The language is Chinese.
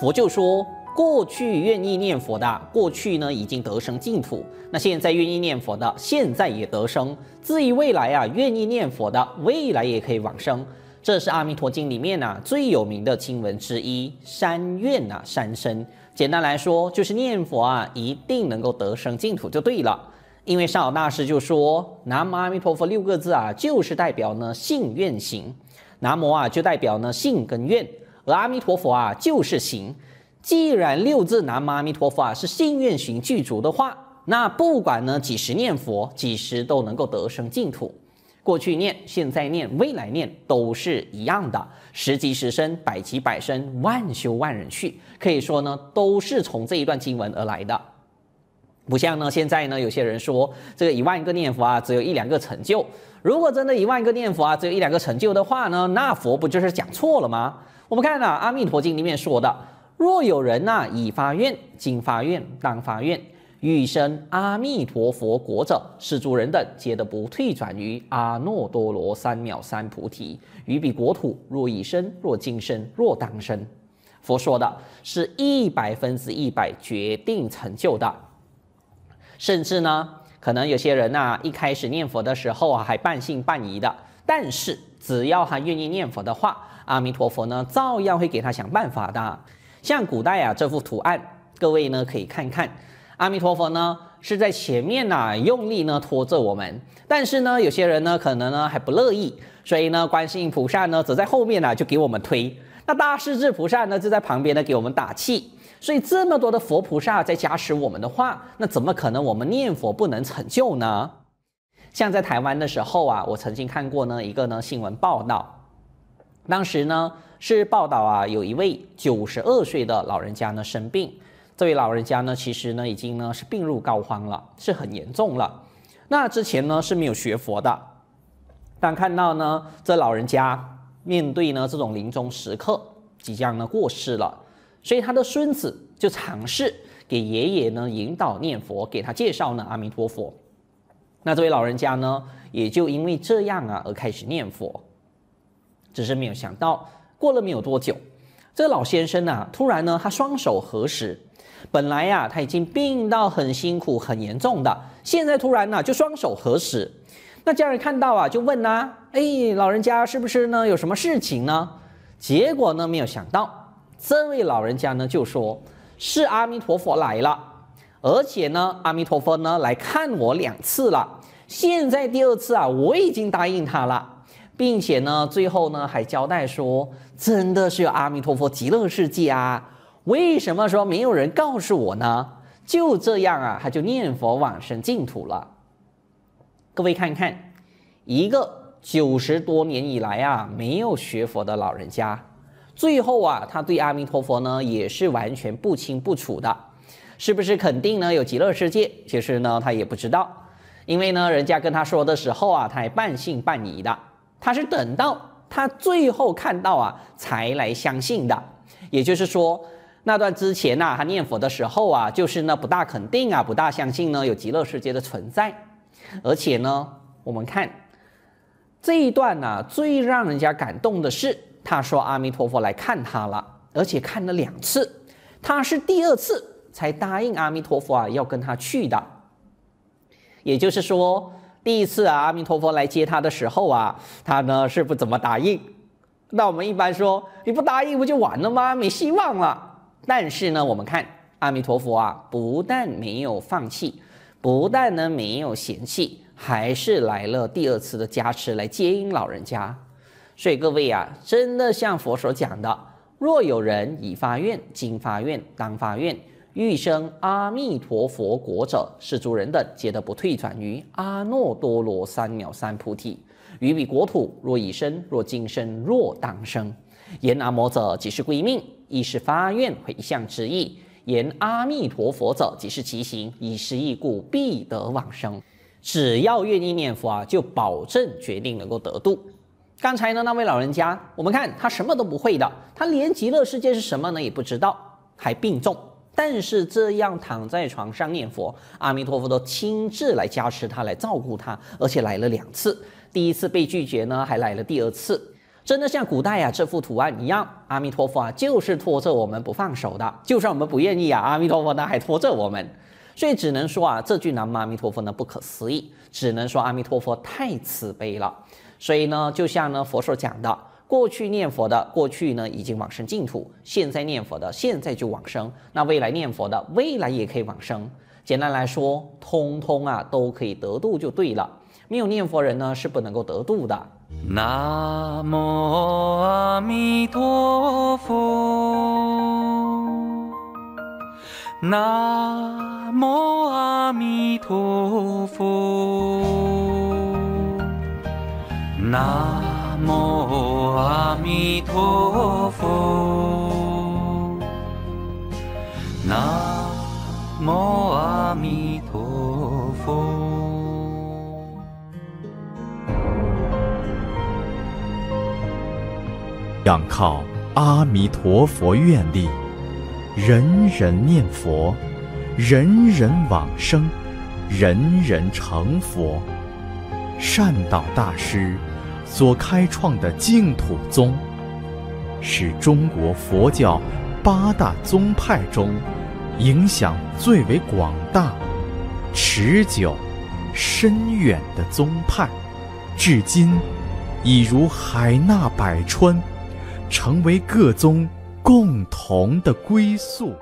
佛就说：过去愿意念佛的，过去呢已经得生净土；那现在愿意念佛的，现在也得生。至于未来啊，愿意念佛的，未来也可以往生。这是《阿弥陀经》里面啊最有名的经文之一，三愿啊三生。简单来说，就是念佛啊，一定能够得生净土就对了。因为上老大师就说：“南无阿弥陀佛”六个字啊，就是代表呢信愿行。南无啊，就代表呢信跟愿。阿弥陀佛啊，就是行。既然六字南无阿弥陀佛啊是信愿行具足的话，那不管呢几时念佛，几时都能够得生净土。过去念、现在念、未来念都是一样的。十级十生，百级百生，万修万人去。可以说呢，都是从这一段经文而来的。不像呢，现在呢，有些人说这个一万个念佛啊，只有一两个成就。如果真的一万个念佛啊，只有一两个成就的话呢，那佛不就是讲错了吗？我们看啊，《阿弥陀经》里面说的：“若有人呐、啊，已发愿，今发愿，当发愿，欲生阿弥陀佛国者，是诸人等皆得不退转于阿耨多罗三藐三菩提。于彼国土，若已生，若今生，若当生。”佛说的是一百分之一百决定成就的，甚至呢，可能有些人呐、一开始念佛的时候啊，还半信半疑的，但是只要他愿意念佛的话，阿弥陀佛呢，照样会给他想办法的。像古代啊，这幅图案，各位呢可以看看，阿弥陀佛呢是在前面呐、用力呢拖着我们，但是呢，有些人呢可能呢还不乐意，所以呢，观世音菩萨呢则在后面呢就给我们推，那大势至菩萨呢就在旁边呢给我们打气。所以这么多的佛菩萨在加持我们的话，那怎么可能我们念佛不能成就呢？像在台湾的时候啊，我曾经看过呢一个呢新闻报道。当时呢是报道啊，有一位九十二岁的老人家呢生病，这位老人家呢其实呢已经呢是病入膏肓了，是很严重了。那之前呢是没有学佛的，但看到呢这老人家面对呢这种临终时刻，即将呢过世了，所以他的孙子就尝试给爷爷呢引导念佛，给他介绍呢阿弥陀佛。那这位老人家呢也就因为这样啊而开始念佛。只是没有想到，过了没有多久，这个老先生呢，突然呢，他双手合十。本来呀，他已经病到很辛苦、很严重的，现在突然呢，就双手合十。那家人看到啊，就问呐：“哎，老人家是不是呢？有什么事情呢？”结果呢，没有想到，这位老人家呢，就说：“是阿弥陀佛来了，而且呢，阿弥陀佛呢来看我两次了。现在第二次啊，我已经答应他了。”并且呢，最后呢还交代说，真的是有阿弥陀佛极乐世界啊？为什么说没有人告诉我呢？就这样啊，他就念佛往生净土了。各位看看，一个九十多年以来啊没有学佛的老人家，最后啊他对阿弥陀佛呢也是完全不清不楚的，是不是肯定呢有极乐世界？其实呢他也不知道，因为呢人家跟他说的时候啊，他还半信半疑的。他是等到他最后看到啊，才来相信的。也就是说，那段之前呐、他念佛的时候啊，就是呢不大肯定啊，不大相信呢有极乐世界的存在。而且呢，我们看这一段呢、最让人家感动的是，他说阿弥陀佛来看他了，而且看了两次，他是第二次才答应阿弥陀佛啊要跟他去的。也就是说。第一次啊，阿弥陀佛来接他的时候啊，他呢是不怎么答应。那我们一般说，你不答应不就完了吗？没希望了。但是呢，我们看阿弥陀佛啊，不但没有放弃，不但呢没有嫌弃，还是来了第二次的加持来接引老人家。所以各位啊，真的像佛所讲的，若有人已发愿，今发愿，当发愿。欲生阿弥陀佛国者，是诸人等皆得不退转于阿耨多罗三藐三菩提。于彼国土，若已生，若今生，若当生。言南无者，即是归命，亦是发愿回向之意；言阿弥陀佛者，即是其行，以是义故，必得往生。只要愿意念佛啊，就保证决定能够得度。刚才呢，那位老人家，我们看他什么都不会的，他连极乐世界是什么呢也不知道，还病重。但是这样躺在床上念佛，阿弥陀佛都亲自来加持他，来照顾他，而且来了两次。第一次被拒绝呢，还来了第二次。真的像古代啊这幅图案一样，阿弥陀佛啊就是拖着我们不放手的，就算我们不愿意啊，阿弥陀佛呢还拖着我们，所以只能说啊这句南无阿弥陀佛呢不可思议，只能说阿弥陀佛太慈悲了。所以呢，就像呢佛所讲的，过去念佛的过去呢已经往生净土，现在念佛的现在就往生，那未来念佛的未来也可以往生。简单来说，通通啊都可以得度就对了。没有念佛人呢是不能够得度的。南无阿弥陀佛，南无阿弥陀佛，南南无阿弥陀佛，南无阿弥陀佛。仰靠阿弥陀佛愿力，人人念佛，人人往生，人人成佛。善导大师所开创的净土宗，是中国佛教八大宗派中影响最为广大、持久、深远的宗派，至今已如海纳百川。成为各宗共同的归宿。